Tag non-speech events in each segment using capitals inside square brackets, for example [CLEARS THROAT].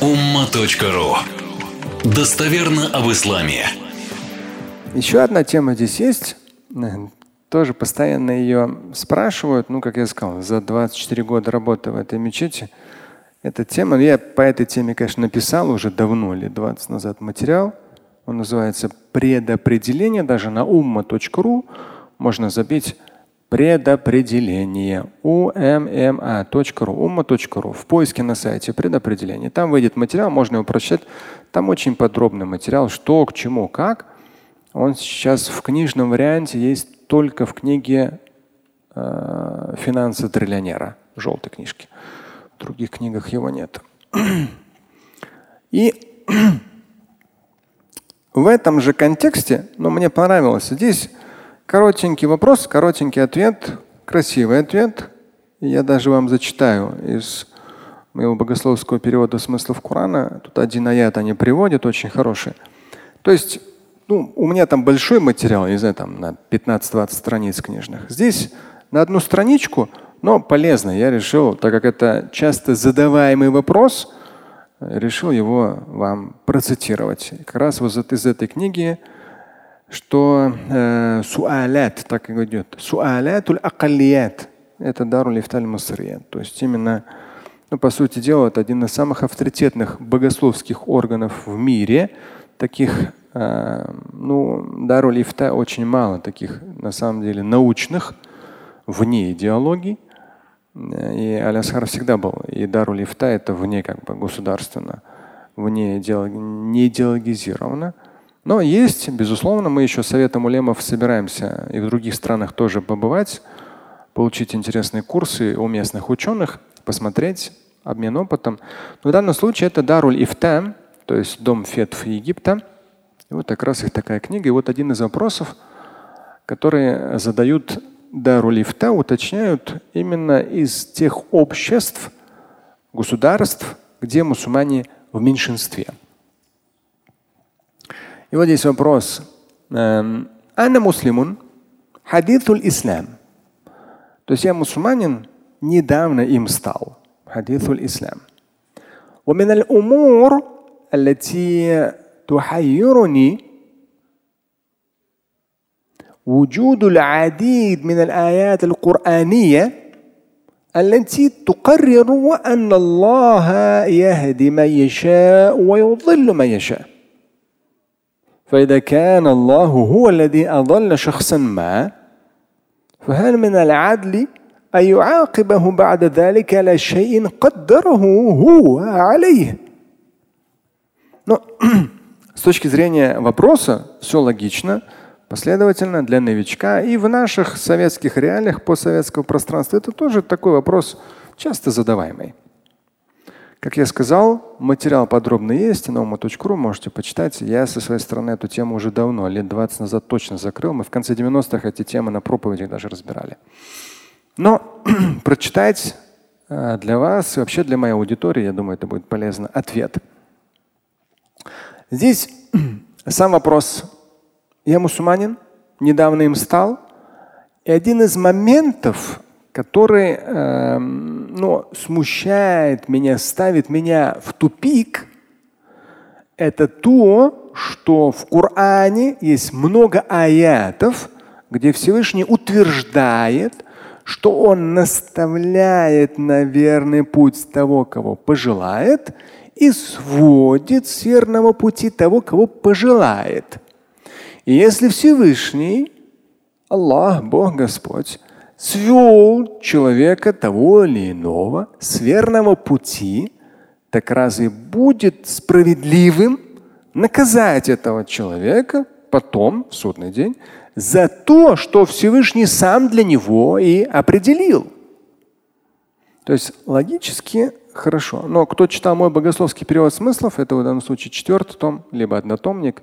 umma.ru Достоверно об исламе. Еще одна тема здесь есть. Тоже постоянно ее спрашивают. Ну, как я сказал, за 24 года работы в этой мечети. Эта тема, я по этой теме, конечно, написал уже давно, лет 20 назад материал. Он называется «Предопределение». Даже на umma.ru можно забить предопределение umma.ru umma.ru в поиске на сайте предопределение. Там выйдет материал, можно его прочитать. Там очень подробный материал, что, к чему, как. Он сейчас в книжном варианте есть только в книге э, «Финансы триллионера», желтой книжки. В других книгах его нет. И [CLEARS THROAT] в этом же контексте, но мне понравилось, здесь Коротенький вопрос, коротенький ответ, красивый ответ. Я даже вам зачитаю из моего богословского перевода смыслов Корана. Тут один аят они приводят, очень хороший. То есть, ну, у меня там большой материал, не знаю, там на 15-20 страниц книжных. Здесь на одну страничку, но полезно. Я решил, так как это часто задаваемый вопрос, решил его вам процитировать. Как раз вот из этой книги что э, суалят, так и идет. Суалятуль акалият. Это даруль ифталь масрия. То есть именно, ну, по сути дела, это один из самых авторитетных богословских органов в мире. Таких, э, ну, даруль ифта очень мало таких, на самом деле, научных, вне идеологий. И Алясхар всегда был. И даруль ифта это вне как бы государственно, вне идеолог... не идеологизировано. Но есть, безусловно, мы еще Советом Улемов собираемся и в других странах тоже побывать, получить интересные курсы у местных ученых, посмотреть, обмен опытом. Но в данном случае это Даруль Ифта, то есть дом фетв Египта. И вот как раз их такая книга. И вот один из вопросов, которые задают Даруль Ифта, уточняют именно из тех обществ, государств, где мусульмане в меньшинстве. И вот здесь вопрос. Анна муслимун, хадитул ислам. То есть я мусульманин, недавно им стал. Хадитул ислам. ومن الأمور التي تحيرني وجود العديد من الآيات القرآنية التي تقرر أن الله يهدي من يشاء ويضل من يشاء. فإذا كان الله هو الذي أضل شخصا ما فهل من العدل أن يعاقبه بعد ذلك على شيء قدره هو عليه Но с точки зрения вопроса все логично, последовательно для новичка. И в наших советских реалиях постсоветского пространства это тоже такой вопрос часто задаваемый. Как я сказал, материал подробно есть, ума.ру можете почитать. Я со своей стороны эту тему уже давно, лет 20 назад точно закрыл. Мы в конце 90-х эти темы на проповедях даже разбирали. Но [CLEARS THROAT] прочитать э, для вас вообще для моей аудитории, я думаю, это будет полезно, ответ. Здесь [CLEARS THROAT] сам вопрос. Я мусульманин, недавно им стал. И один из моментов, который э, ну, смущает меня, ставит меня в тупик, это то, что в Коране есть много аятов, где Всевышний утверждает, что он наставляет на верный путь того, кого пожелает, и сводит с верного пути того, кого пожелает. И если Всевышний, Аллах, Бог Господь, свел человека того или иного с верного пути, так разве будет справедливым наказать этого человека потом, в судный день, за то, что Всевышний сам для него и определил? То есть логически хорошо. Но кто читал мой богословский перевод смыслов, это в данном случае четвертый том, либо однотомник,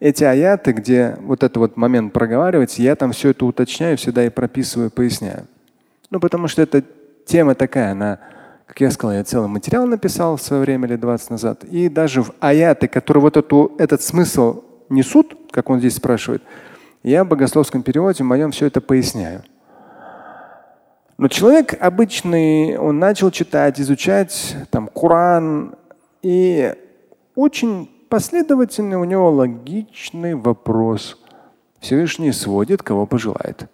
эти аяты, где вот этот вот момент проговаривается, я там все это уточняю, всегда и прописываю, поясняю. Ну, потому что эта тема такая, она, как я сказал, я целый материал написал в свое время, лет 20 назад. И даже в аяты, которые вот эту, этот смысл несут, как он здесь спрашивает, я в богословском переводе в моем все это поясняю. Но человек обычный, он начал читать, изучать там Коран, И очень последовательный у него логичный вопрос. Всевышний сводит, кого пожелает.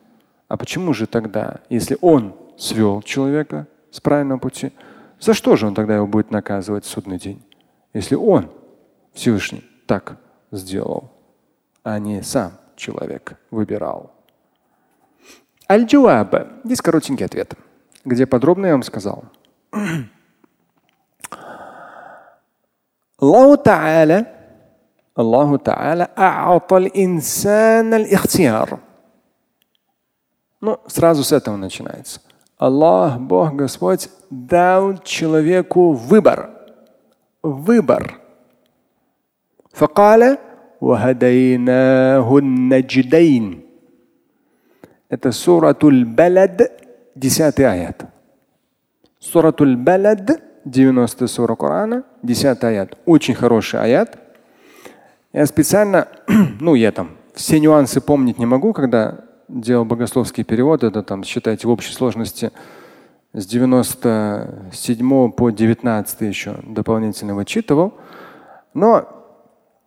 А почему же тогда, если он свел человека с правильного пути, за что же он тогда его будет наказывать в судный день? Если он, Всевышний, так сделал, а не сам человек выбирал. Аль-Джуаб. Здесь коротенький ответ, где подробно я вам сказал. الله تعالى الله تعالى أعطى الإنسان الاختيار. Ну, сразу с этого начинается. Аллах, Бог, Господь дал человеку выбор. Выбор. فقال وهديناه النجدين. Это суратуль Балад, 10 аят. Суратуль Балад, 90 сура Корана, 10 аят. Очень хороший аят. Я специально, [CLEARS THROAT] ну я там все нюансы помнить не могу, когда делал богословский перевод, это там, считайте, в общей сложности с 97 по 19 еще дополнительно вычитывал. Но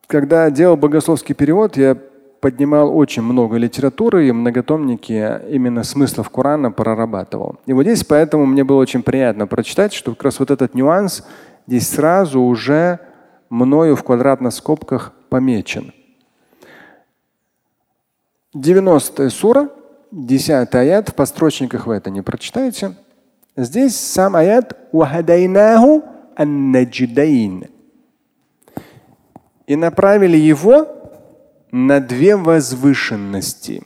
когда делал богословский перевод, я поднимал очень много литературы и многотомники именно смыслов Корана прорабатывал. И вот здесь поэтому мне было очень приятно прочитать, что как раз вот этот нюанс здесь сразу уже мною в квадратных скобках помечен. 90 сура, 10 аят, в подстрочниках вы это не прочитаете. Здесь сам аят и направили его на две возвышенности.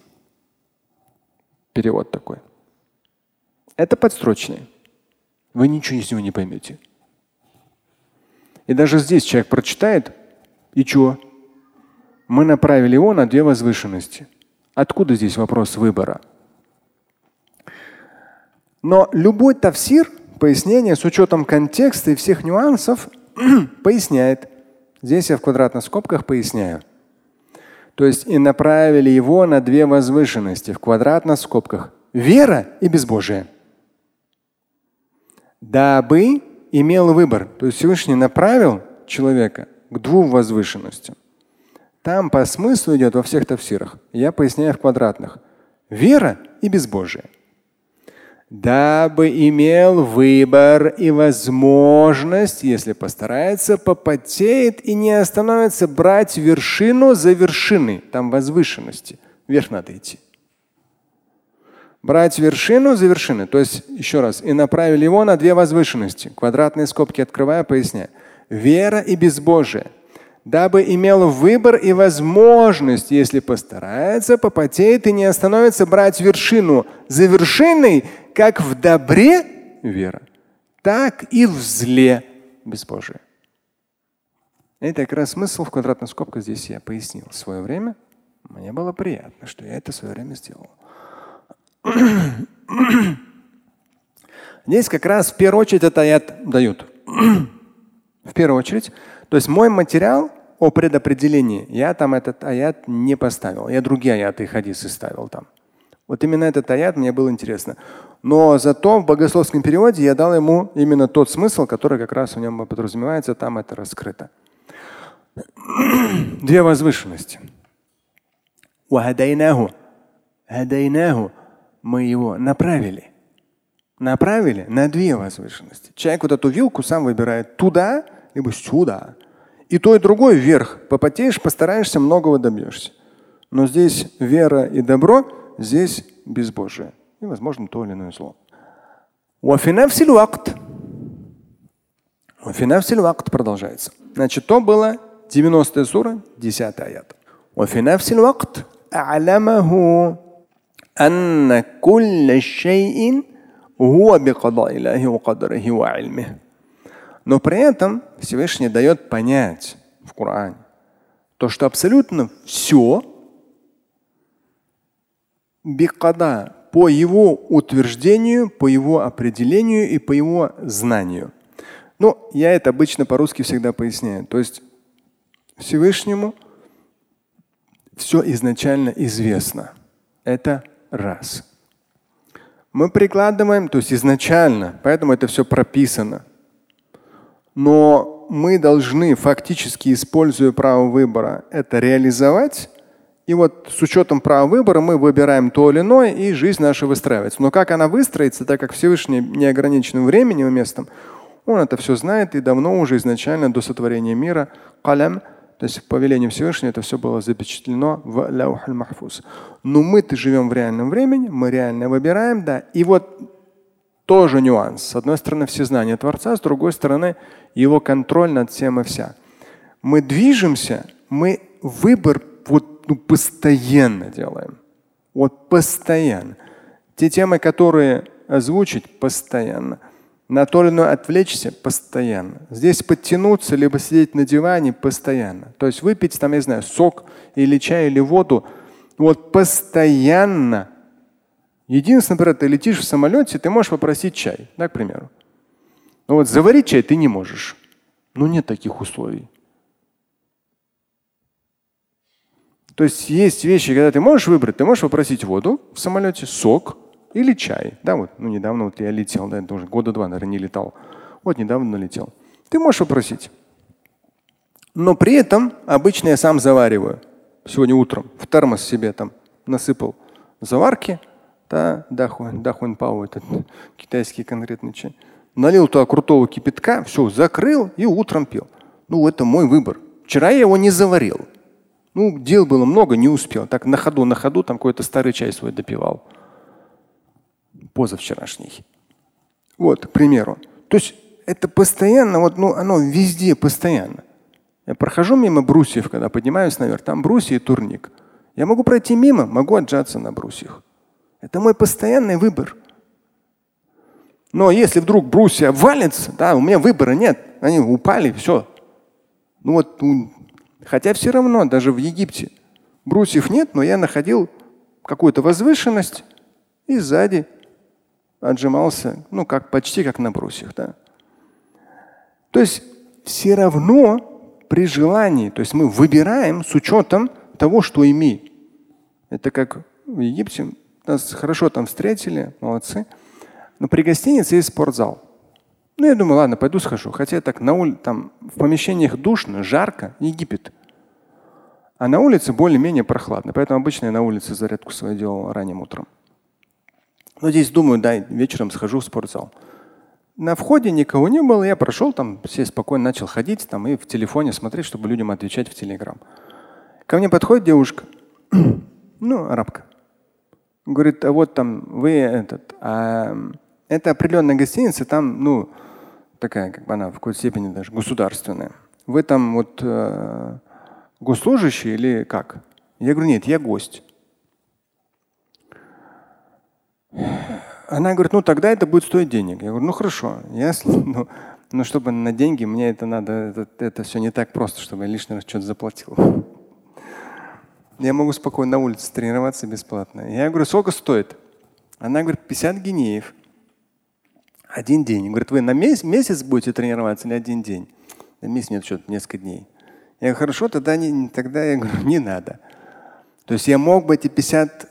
Перевод такой. Это подстрочный. Вы ничего из него не поймете. И даже здесь человек прочитает, и что? Мы направили его на две возвышенности. Откуда здесь вопрос выбора? Но любой тавсир, пояснение с учетом контекста и всех нюансов [CLEARS THROAT] поясняет. Здесь я в квадратных скобках поясняю. То есть и направили его на две возвышенности в квадратных скобках. Вера и безбожие. Дабы имел выбор. То есть Всевышний направил человека к двум возвышенностям. Там по смыслу идет во всех тавсирах. Я поясняю в квадратных. Вера и безбожие. Дабы имел выбор и возможность, если постарается, попотеет и не остановится брать вершину за вершиной. Там возвышенности. Вверх надо идти. Брать вершину за вершиной. То есть, еще раз, и направили его на две возвышенности. Квадратные скобки открывая, поясняю. Вера и безбожие – дабы имел выбор и возможность, если постарается, попотеет и не остановится брать вершину за вершиной, как в добре вера, так и в зле безбожие. Это как раз смысл в квадратной скобке здесь я пояснил в свое время. Мне было приятно, что я это в свое время сделал. Здесь как раз в первую очередь это аят дают. В первую очередь то есть мой материал о предопределении, я там этот аят не поставил. Я другие аяты и хадисы ставил там. Вот именно этот аят мне было интересно. Но зато в богословском переводе я дал ему именно тот смысл, который как раз в нем подразумевается, там это раскрыто. [CLEARS THROAT] Две возвышенности. Мы его направили. Направили на две возвышенности. Человек вот эту вилку сам выбирает туда, либо сюда. И то, и другое вверх. Попотеешь, постараешься, многого добьешься. Но здесь вера и добро, здесь безбожие. И, возможно, то или иное зло. продолжается. Значит, то было 90 сура, 10 аят. وفي نفس الوقت أعلمه أن كل شيء هو بقضاء الله وقدره وعلمه но при этом Всевышний дает понять в Коране, то, что абсолютно все бикада по его утверждению, по его определению и по его знанию. Ну, я это обычно по-русски всегда поясняю. То есть Всевышнему все изначально известно. Это раз. Мы прикладываем, то есть изначально, поэтому это все прописано. Но мы должны фактически, используя право выбора, это реализовать. И вот с учетом права выбора мы выбираем то или иное, и жизнь наша выстраивается. Но как она выстроится, так как Всевышний не ограничен временем и местом, он это все знает и давно уже изначально до сотворения мира, калям, то есть по велению Всевышнего это все было запечатлено в Лаухаль Махфуз. Но мы-то живем в реальном времени, мы реально выбираем, да. И вот тоже нюанс. С одной стороны, все знания Творца, с другой стороны, его контроль над всем и вся. Мы движемся, мы выбор вот, ну, постоянно делаем. Вот постоянно. Те темы, которые озвучить, постоянно. На то или иное отвлечься постоянно. Здесь подтянуться, либо сидеть на диване постоянно. То есть выпить там, я знаю, сок или чай или воду. Вот постоянно Единственное, например, ты летишь в самолете, ты можешь попросить чай, да, к примеру. Но вот заварить чай ты не можешь. Ну нет таких условий. То есть есть вещи, когда ты можешь выбрать, ты можешь попросить воду в самолете, сок или чай. Да, вот, ну недавно вот я летел, да, это уже года два, наверное, не летал. Вот недавно налетел. Ты можешь попросить. Но при этом обычно я сам завариваю. Сегодня утром в термос себе там насыпал заварки, да, дахуэн, дахуэн пау, этот китайский конкретный чай. Налил туда крутого кипятка, все, закрыл и утром пил. Ну, это мой выбор. Вчера я его не заварил. Ну, дел было много, не успел. Так на ходу, на ходу там какой-то старый чай свой допивал. Позавчерашний. Вот, к примеру. То есть это постоянно, вот, ну, оно везде постоянно. Я прохожу мимо брусьев, когда поднимаюсь наверх, там брусья и турник. Я могу пройти мимо, могу отжаться на брусьях. Это мой постоянный выбор. Но если вдруг брусья валится, да, у меня выбора нет. Они упали, все. Ну вот, хотя все равно, даже в Египте брусьев нет, но я находил какую-то возвышенность и сзади отжимался, ну, как почти как на брусьях, да. То есть все равно при желании, то есть мы выбираем с учетом того, что имеем. Это как в Египте нас хорошо там встретили, молодцы. Но при гостинице есть спортзал. Ну, я думаю, ладно, пойду схожу. Хотя так на улице, там в помещениях душно, жарко, Египет. А на улице более-менее прохладно. Поэтому обычно я на улице зарядку свою делал ранним утром. Но здесь думаю, да, вечером схожу в спортзал. На входе никого не было, я прошел там, все спокойно начал ходить там и в телефоне смотреть, чтобы людям отвечать в Телеграм. Ко мне подходит девушка, [CLEARS THROAT] ну, арабка. Говорит, а вот там вы этот, а это определенная гостиница, там, ну, такая, как бы она в какой-то степени даже государственная. Вы там вот э, госслужащий или как? Я говорю, нет, я гость. Она говорит, ну тогда это будет стоить денег. Я говорю, ну хорошо, я, [LAUGHS] ну, но чтобы на деньги мне это надо, это, это все не так просто, чтобы я лишний раз что-то заплатил. Я могу спокойно на улице тренироваться бесплатно. Я говорю, сколько стоит? Она говорит, 50 гинеев. Один день. Говорит, вы на месяц, месяц будете тренироваться или один день? На месяц нет, что-то несколько дней. Я говорю, хорошо, тогда, не, тогда я говорю, [LAUGHS] не надо. То есть я мог бы эти 50,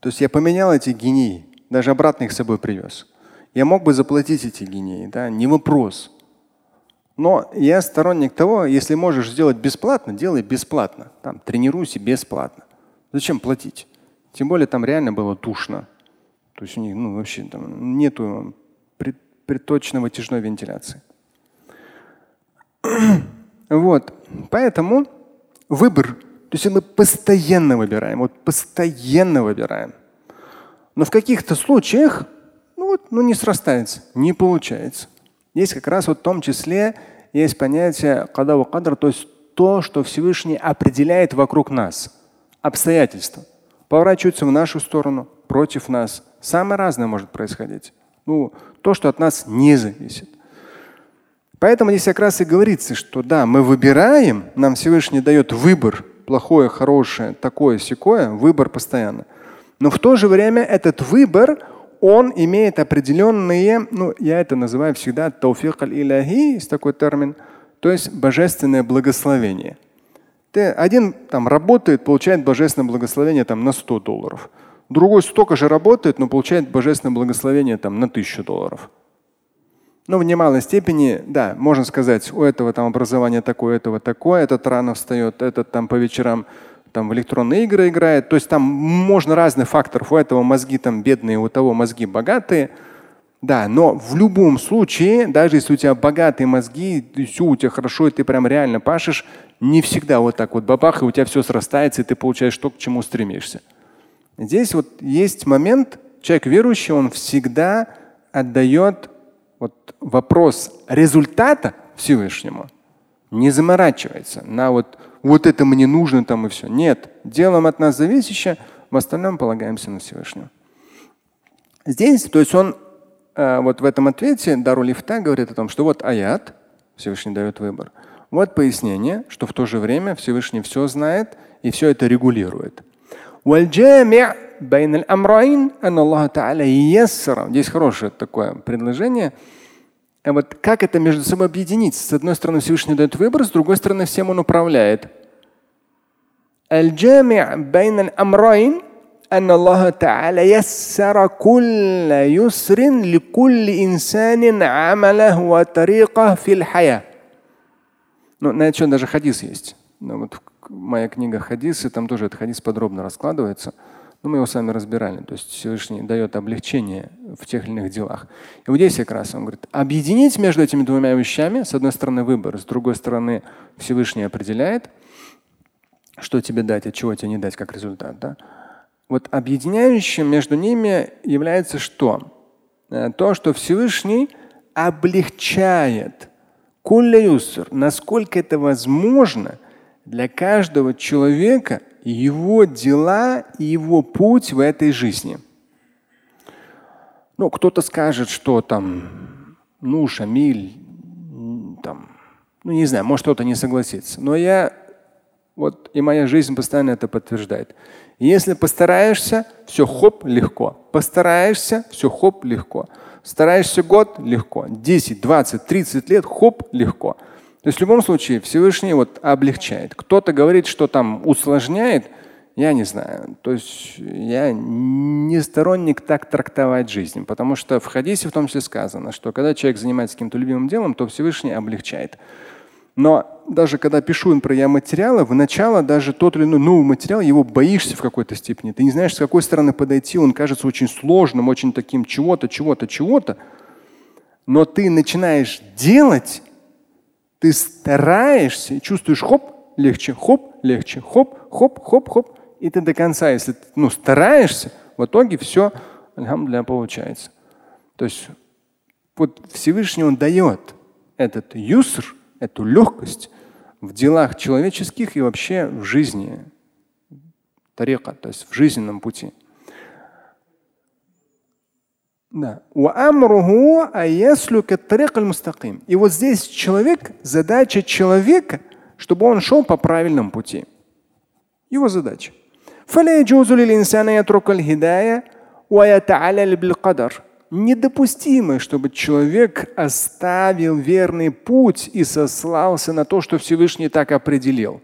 то есть я поменял эти гинеи, даже обратно их с собой привез. Я мог бы заплатить эти гинеи, да, не вопрос. Но я сторонник того, если можешь сделать бесплатно, делай бесплатно. Там, тренируйся бесплатно. Зачем платить? Тем более там реально было душно. То есть у них ну, вообще там нету приточной вытяжной вентиляции. [CLEARS THROAT] вот. Поэтому выбор. То есть мы постоянно выбираем. Вот постоянно выбираем. Но в каких-то случаях ну вот, ну не срастается, не получается. Есть как раз вот в том числе есть понятие кадаву кадр, то есть то, что Всевышний определяет вокруг нас. Обстоятельства. Поворачиваются в нашу сторону, против нас. Самое разное может происходить. Ну, то, что от нас не зависит. Поэтому здесь как раз и говорится, что да, мы выбираем, нам Всевышний дает выбор, плохое, хорошее, такое, секое, выбор постоянно. Но в то же время этот выбор, он имеет определенные, ну, я это называю всегда тауфик аль-иляхи, есть такой термин, то есть божественное благословение. Ты один там работает, получает божественное благословение там на 100 долларов. Другой столько же работает, но получает божественное благословение там на 1000 долларов. Но в немалой степени, да, можно сказать, у этого там образование такое, у этого такое, этот рано встает, этот там по вечерам там в электронные игры играет. То есть там можно разных факторов. У этого мозги там бедные, у того мозги богатые. Да, но в любом случае, даже если у тебя богатые мозги, все у тебя хорошо, и ты прям реально пашешь, не всегда вот так вот бабах, и у тебя все срастается, и ты получаешь то, к чему стремишься. Здесь вот есть момент, человек верующий, он всегда отдает вот вопрос результата Всевышнему, не заморачивается на вот вот это мне нужно там и все. Нет, делаем от нас зависящее, в остальном полагаемся на Всевышнего. Здесь, то есть он э, вот в этом ответе Дару Лифта говорит о том, что вот аят, Всевышний дает выбор. Вот пояснение, что в то же время Всевышний все знает и все это регулирует. Здесь хорошее такое предложение. А вот как это между собой объединить? С одной стороны, Всевышний дает выбор, с другой стороны, всем он управляет. الجامع بين الأمرين أن الله تعالى يسر كل يسر لكل إنسان عمله وطريقه في الحياة. Ну, на это даже хадис есть. Ну, вот моя книга хадисы, там тоже этот хадис подробно раскладывается. но мы его сами разбирали. То есть Всевышний дает облегчение в тех или иных делах. И вот здесь как раз он говорит, объединить между этими двумя вещами, с одной стороны выбор, с другой стороны Всевышний определяет, что тебе дать, от чего тебе не дать как результат. Да? Вот объединяющим между ними является что? Э, то, что Всевышний облегчает юср, насколько это возможно для каждого человека его дела и его путь в этой жизни. Ну, кто-то скажет, что там, ну, Шамиль, там, ну, не знаю, может кто-то не согласится. Но я, вот и моя жизнь постоянно это подтверждает. Если постараешься, все хоп, легко. Постараешься, все хоп, легко. Стараешься год – легко. 10, 20, 30 лет – хоп, легко. То есть в любом случае Всевышний вот облегчает. Кто-то говорит, что там усложняет, я не знаю. То есть я не сторонник так трактовать жизнь, потому что в хадисе в том числе сказано, что когда человек занимается каким-то любимым делом, то Всевышний облегчает. Но даже когда пишу про я материалы, в начало даже тот или иной новый материал, его боишься в какой-то степени. Ты не знаешь, с какой стороны подойти, он кажется очень сложным, очень таким чего-то, чего-то, чего-то. Но ты начинаешь делать, ты стараешься чувствуешь, хоп, легче, хоп, легче, хоп, хоп, хоп, хоп. И ты до конца, если ты ну, стараешься, в итоге все, алхамдулillah, получается. То есть вот Всевышний Он дает этот юср, эту легкость в делах человеческих и вообще в жизни. Тарика, то есть в жизненном пути. Да. И вот здесь человек, задача человека, чтобы он шел по правильному пути. Его задача. Недопустимо, чтобы человек оставил верный путь и сослался на то, что Всевышний так определил.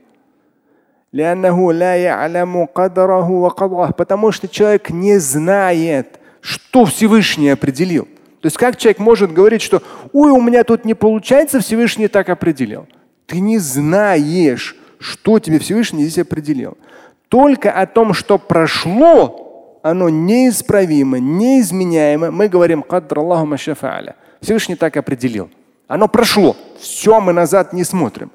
Потому что человек не знает, что Всевышний определил. То есть как человек может говорить, что ой, у меня тут не получается, Всевышний так определил. Ты не знаешь, что тебе Всевышний здесь определил. Только о том, что прошло, оно неисправимо, неизменяемо. Мы говорим кадр Аллаху Всевышний так определил. Оно прошло. Все, мы назад не смотрим.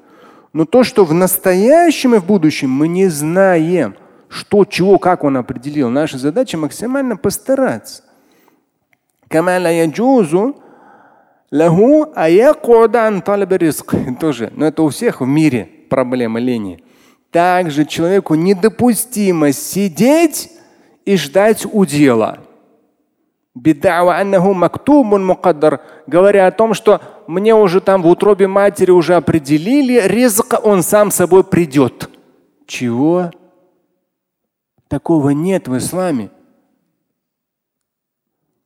Но то, что в настоящем и в будущем мы не знаем что, чего, как он определил. Наша задача максимально постараться. [LAUGHS] Тоже, но это у всех в мире проблема лени. Также человеку недопустимо сидеть и ждать удела. Говоря о том, что мне уже там в утробе матери уже определили, резко он сам собой придет. Чего? Такого нет в исламе.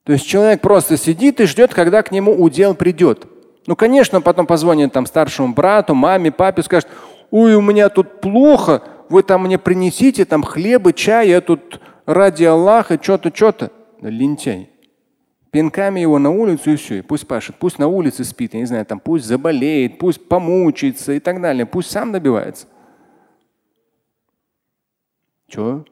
То есть человек просто сидит и ждет, когда к нему удел придет. Ну, конечно, потом позвонит там старшему брату, маме, папе, скажет, ой, у меня тут плохо, вы там мне принесите там хлеба, чай, я тут ради Аллаха, что-то, что-то. Да, лентяй. Пинками его на улицу и все. И пусть пашет, пусть на улице спит, я не знаю, там пусть заболеет, пусть помучается и так далее. Пусть сам добивается. Чего?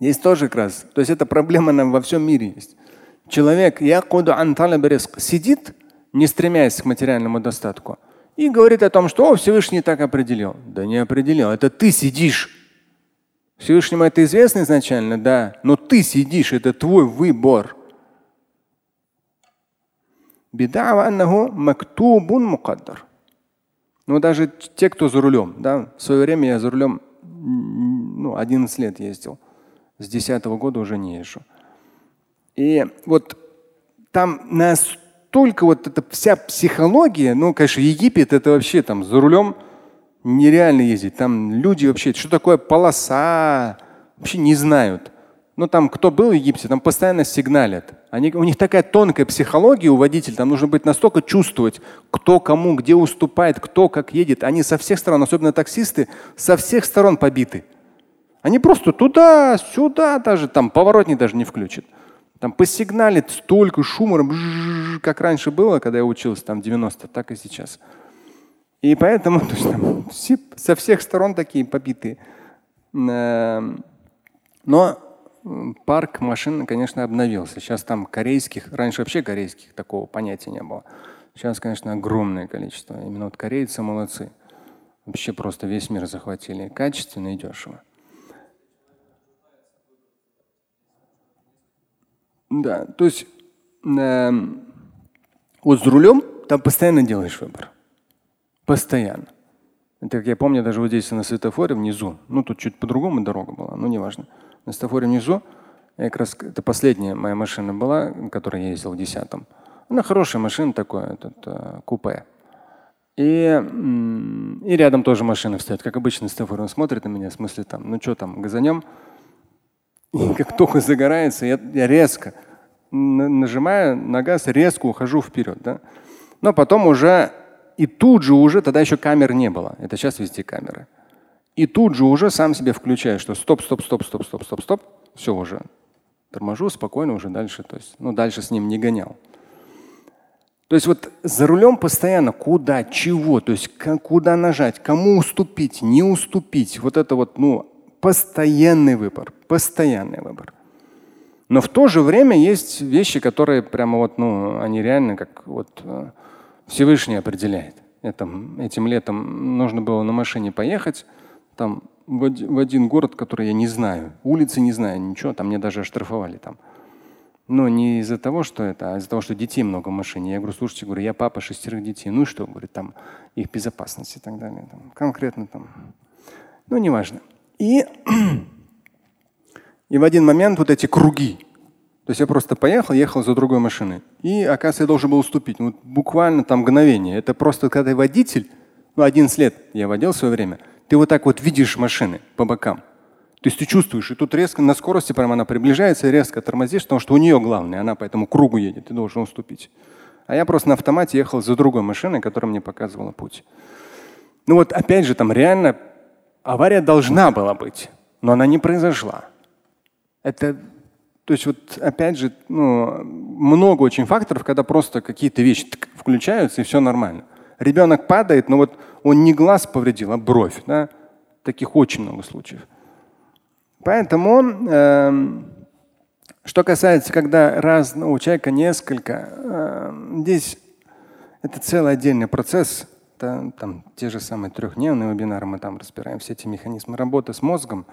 Здесь тоже как раз. То есть это проблема нам во всем мире есть. Человек сидит, не стремясь к материальному достатку, и говорит о том, что О, Всевышний так определил. Да не определил. Это ты сидишь. Всевышнему это известно изначально, да. Но ты сидишь, это твой выбор. Беда Ну даже те, кто за рулем, да, в свое время я за рулем ну, 11 лет ездил. С 10 -го года уже не езжу. И вот там настолько вот эта вся психология, ну, конечно, Египет это вообще там за рулем нереально ездить. Там люди вообще, что такое полоса, вообще не знают. Ну там кто был в Египте, там постоянно сигналят. Они, у них такая тонкая психология у водителя, там нужно быть настолько чувствовать, кто кому, где уступает, кто как едет. Они со всех сторон, особенно таксисты, со всех сторон побиты. Они просто туда, сюда даже, там поворотник даже не включат. Там посигналит столько шума, как раньше было, когда я учился, там 90, так и сейчас. И поэтому то есть, там, все, со всех сторон такие побитые. Но парк машин, конечно, обновился. Сейчас там корейских, раньше вообще корейских такого понятия не было. Сейчас, конечно, огромное количество. Именно вот корейцы молодцы. Вообще просто весь мир захватили. Качественно и дешево. Да, то есть э, вот с рулем там постоянно делаешь выбор. Постоянно. Это, как я помню, даже вот здесь на светофоре внизу, ну тут чуть по-другому дорога была, но неважно. На светофоре внизу, я как раз, это последняя моя машина была, которой я ездил в десятом. Она хорошая машина такое, этот, э, купе. И, и рядом тоже машины стоят, как обычно. Он смотрит на меня, в смысле там, ну что там, газанем. И как только загорается, я, я резко нажимаю на газ, резко ухожу вперед. Да? Но потом уже и тут же уже, тогда еще камер не было. Это сейчас везде камеры. И тут же уже сам себе включаю, что стоп, стоп, стоп, стоп, стоп, стоп, стоп. Все уже. Торможу спокойно уже дальше. То есть, ну, дальше с ним не гонял. То есть вот за рулем постоянно куда, чего, то есть куда нажать, кому уступить, не уступить. Вот это вот, ну, постоянный выбор, постоянный выбор. Но в то же время есть вещи, которые прямо вот, ну, они реально как вот э, Всевышний определяет. Это, этим летом нужно было на машине поехать, там в, в один город, который я не знаю, улицы не знаю, ничего, там мне даже оштрафовали там. Но не из-за того, что это, а из-за того, что детей много в машине. Я говорю, слушайте, говорю, я папа шестерых детей. Ну и что, говорит, там их безопасность и так далее. Там, конкретно там. Ну, неважно. И, [CLEARS THROAT] и в один момент вот эти круги, то есть я просто поехал, ехал за другой машиной. И, оказывается, я должен был уступить. Ну, буквально там мгновение. Это просто когда водитель, ну, 11 лет я водил в свое время, ты вот так вот видишь машины по бокам. То есть ты чувствуешь, и тут резко на скорости прямо она приближается, резко тормозишь, потому что у нее главное, она по этому кругу едет, ты должен уступить. А я просто на автомате ехал за другой машиной, которая мне показывала путь. Ну вот опять же, там реально авария должна была быть, но она не произошла. Это то есть вот опять же, ну, много очень факторов, когда просто какие-то вещи включаются и все нормально. Ребенок падает, но вот он не глаз повредил, а бровь. Да? Таких очень много случаев. Поэтому, э, что касается, когда раз, ну, у человека несколько, э, здесь это целый отдельный процесс. Это, там те же самые трехдневные вебинары, мы там разбираем все эти механизмы работы с мозгом.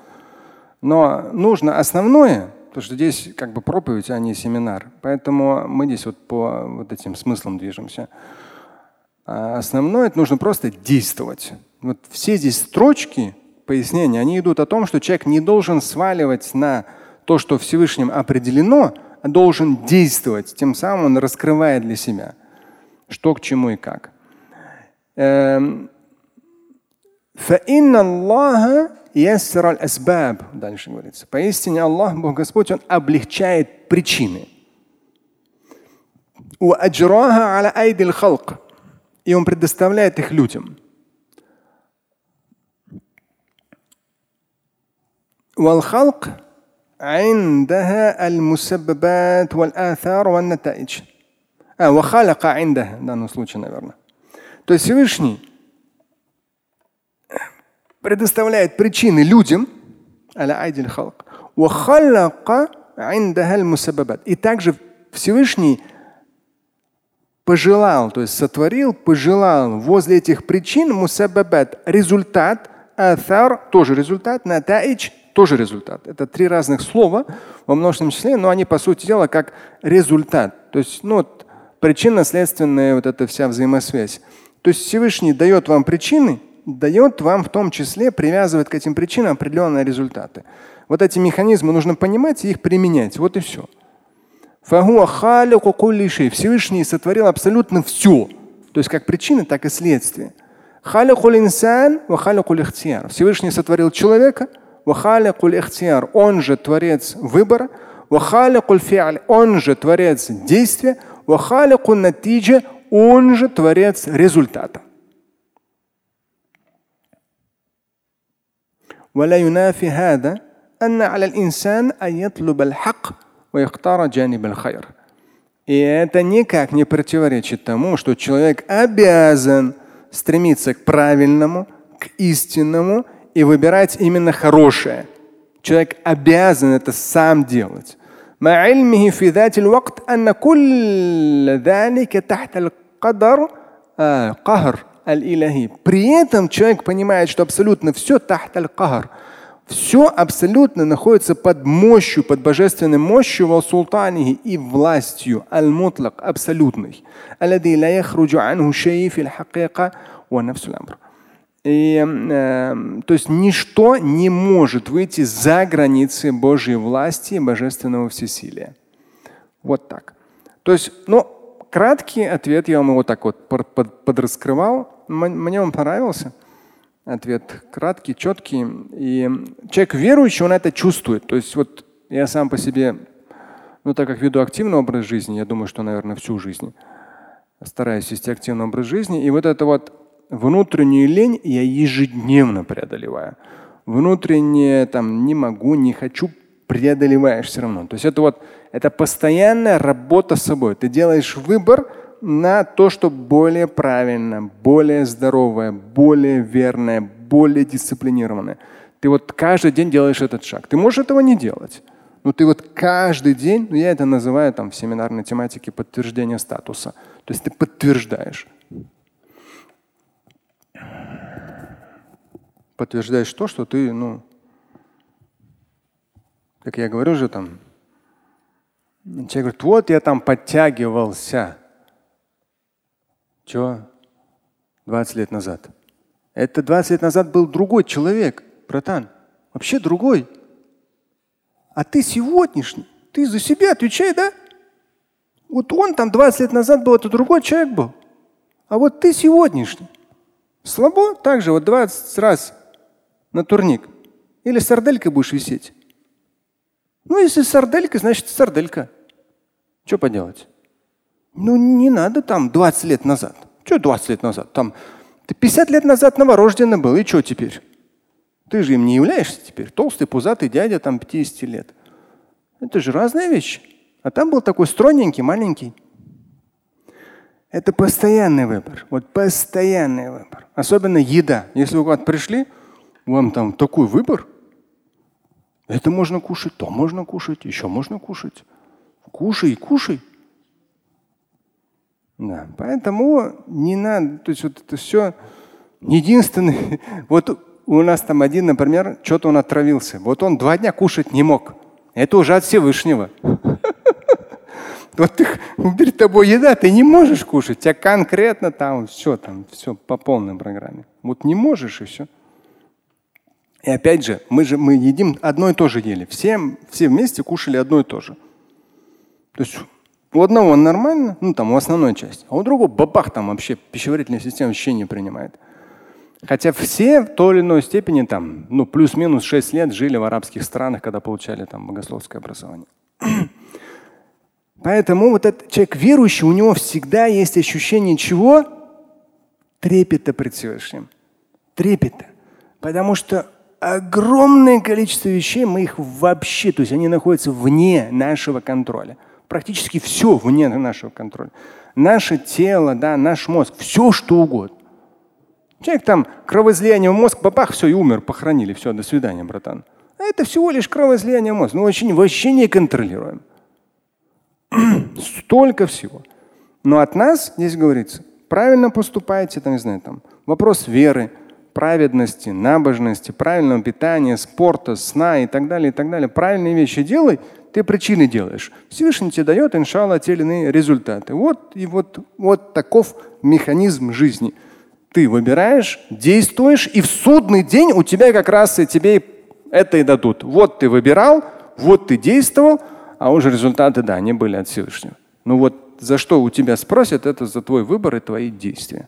Но нужно основное Потому что здесь как бы проповедь, а не семинар. Поэтому мы здесь вот по вот этим смыслам движемся. А основное это нужно просто действовать. Вот все здесь строчки пояснения, они идут о том, что человек не должен сваливать на то, что Всевышним определено, а должен действовать. Тем самым он раскрывает для себя, что к чему и как. Эм, яссар аль-асбаб, дальше говорится. Поистине Аллах, Бог Господь, Он облегчает причины. И Он предоставляет их людям. والخلق عندها المسببات والآثار والنتائج. А, وخلق عندها в данном случае, наверное. То есть Всевышний предоставляет причины людям, и также Всевышний пожелал, то есть сотворил, пожелал возле этих причин мусабабат результат, атар тоже результат, натаич тоже результат. Это три разных слова во множественном числе, но они по сути дела как результат. То есть ну, вот, причинно-следственная вот эта вся взаимосвязь. То есть Всевышний дает вам причины, дает вам в том числе, привязывает к этим причинам определенные результаты. Вот эти механизмы нужно понимать и их применять. Вот и все. Всевышний сотворил абсолютно все. То есть как причины, так и следствие. Всевышний сотворил человека, он же творец выбора, он же творец действия, он же творец результата. ولا ينافي هذا أن على الإنسان أن يطلب الحق ويختار جانب الخير. И это никак не противоречит тому, что человек обязан стремиться к правильному, к истинному и выбирать именно хорошее. Человек обязан это сам делать. مع علمه في ذات الوقت أن كل ذلك تحت кадар, э, кахр аль-илахи. При этом человек понимает, что абсолютно все тахт аль-кахр. Все абсолютно находится под мощью, под божественной мощью во султане и властью аль-мутлак, абсолютный. И, э, то есть ничто не может выйти за границы Божьей власти и божественного всесилия. Вот так. То есть, ну, краткий ответ, я вам его так вот подраскрывал. Мне он понравился ответ краткий, четкий. И человек верующий, он это чувствует. То есть вот я сам по себе, ну так как веду активный образ жизни, я думаю, что, наверное, всю жизнь стараюсь вести активный образ жизни. И вот это вот внутреннюю лень я ежедневно преодолеваю. Внутреннее там не могу, не хочу, преодолеваешь все равно. То есть это вот это постоянная работа с собой. Ты делаешь выбор, на то, что более правильно, более здоровое, более верное, более дисциплинированное. Ты вот каждый день делаешь этот шаг. Ты можешь этого не делать. Но ты вот каждый день, ну я это называю там в семинарной тематике подтверждение статуса. То есть ты подтверждаешь. Подтверждаешь то, что ты, ну, как я говорю же там, человек говорит, вот я там подтягивался. Чего? 20 лет назад. Это 20 лет назад был другой человек, братан. Вообще другой. А ты сегодняшний. Ты за себя отвечай, да? Вот он там 20 лет назад был, это другой человек был. А вот ты сегодняшний. Слабо? Также вот 20 раз на турник. Или сарделькой будешь висеть. Ну, если сарделька, значит сарделька. Что поделать? Ну, не надо там 20 лет назад. Что 20 лет назад? Там ты 50 лет назад новорожденный был, и что теперь? Ты же им не являешься теперь. Толстый, пузатый дядя там 50 лет. Это же разные вещи. А там был такой стройненький, маленький. Это постоянный выбор. Вот постоянный выбор. Особенно еда. Если вы куда-то пришли, вам там такой выбор. Это можно кушать, то можно кушать, еще можно кушать. Кушай, кушай. Да, поэтому не надо, то есть вот это все единственный. [LAUGHS] Вот у нас там один, например, что-то он отравился. Вот он два дня кушать не мог. Это уже от Всевышнего. [LAUGHS] Вот перед тобой еда, ты не можешь кушать. Тебя конкретно там все, там все по полной программе. Вот не можешь и все. И опять же, мы же мы едим одно и то же ели. Все, все вместе кушали одно и то же. То есть у одного нормально, ну там у основной части, а у другого бабах там вообще пищеварительная система вообще не принимает. Хотя все в той или иной степени там, ну плюс-минус 6 лет жили в арабских странах, когда получали там богословское образование. Поэтому вот этот человек верующий, у него всегда есть ощущение чего? Трепета пред Всевышним. Трепета. Потому что огромное количество вещей, мы их вообще, то есть они находятся вне нашего контроля. Практически все вне нашего контроля. Наше тело, да, наш мозг, все что угодно. Человек там кровоизлияние в мозг, бабах, все, и умер, похоронили, все, до свидания, братан. А это всего лишь кровоизлияние в мозг. Ну, очень, вообще не контролируем. [CLEARS THROAT] Столько всего. Но от нас здесь говорится, правильно поступайте, там, не знаю, там, вопрос веры, праведности, набожности, правильного питания, спорта, сна и так далее, и так далее. Правильные вещи делай, ты причины делаешь. Всевышний тебе дает, иншалла, те или иные результаты. Вот и вот, вот таков механизм жизни. Ты выбираешь, действуешь, и в судный день у тебя как раз и тебе это и дадут. Вот ты выбирал, вот ты действовал, а уже результаты, да, они были от Всевышнего. Ну вот за что у тебя спросят, это за твой выбор и твои действия.